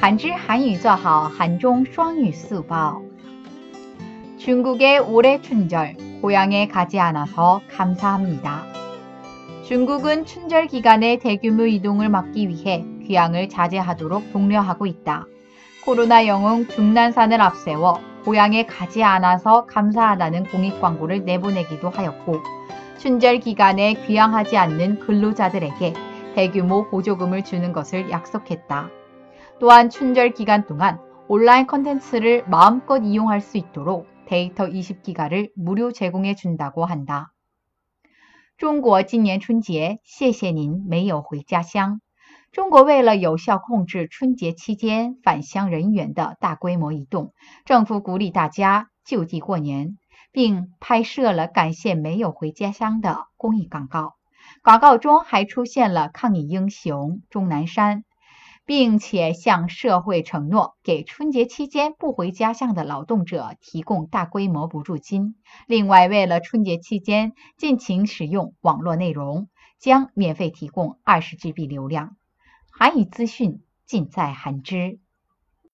한지 한유 저하, 한종 쌍유 수보 중국의 올해 춘절, 고향에 가지 않아서 감사합니다. 중국은 춘절 기간에 대규모 이동을 막기 위해 귀향을 자제하도록 독려하고 있다. 코로나 영웅 중난산을 앞세워 고향에 가지 않아서 감사하다는 공익 광고를 내보내기도 하였고, 춘절 기간에 귀향하지 않는 근로자들에게 대규모 보조금을 주는 것을 약속했다. 또한 춘절 기간 동안 온라인 컨텐츠를 마음껏 이용할 수 있도록 데이터 20기가를 무료 제공해 준다고 한다. 中国今年春节，谢谢您没有回家乡。中国为了有效控制春节期间返乡人员的大规模移动，政府鼓励大家就地过年，并拍摄了感谢没有回家乡的公益广告。广告中还出现了抗疫英雄钟南山。 并且向社会承诺，给春节期间不回家乡的劳动者提供大规模补助金。另外，为了春节期间尽情使用网络内容，将免费提供二十 GB 流量。韩语资讯尽在韩知。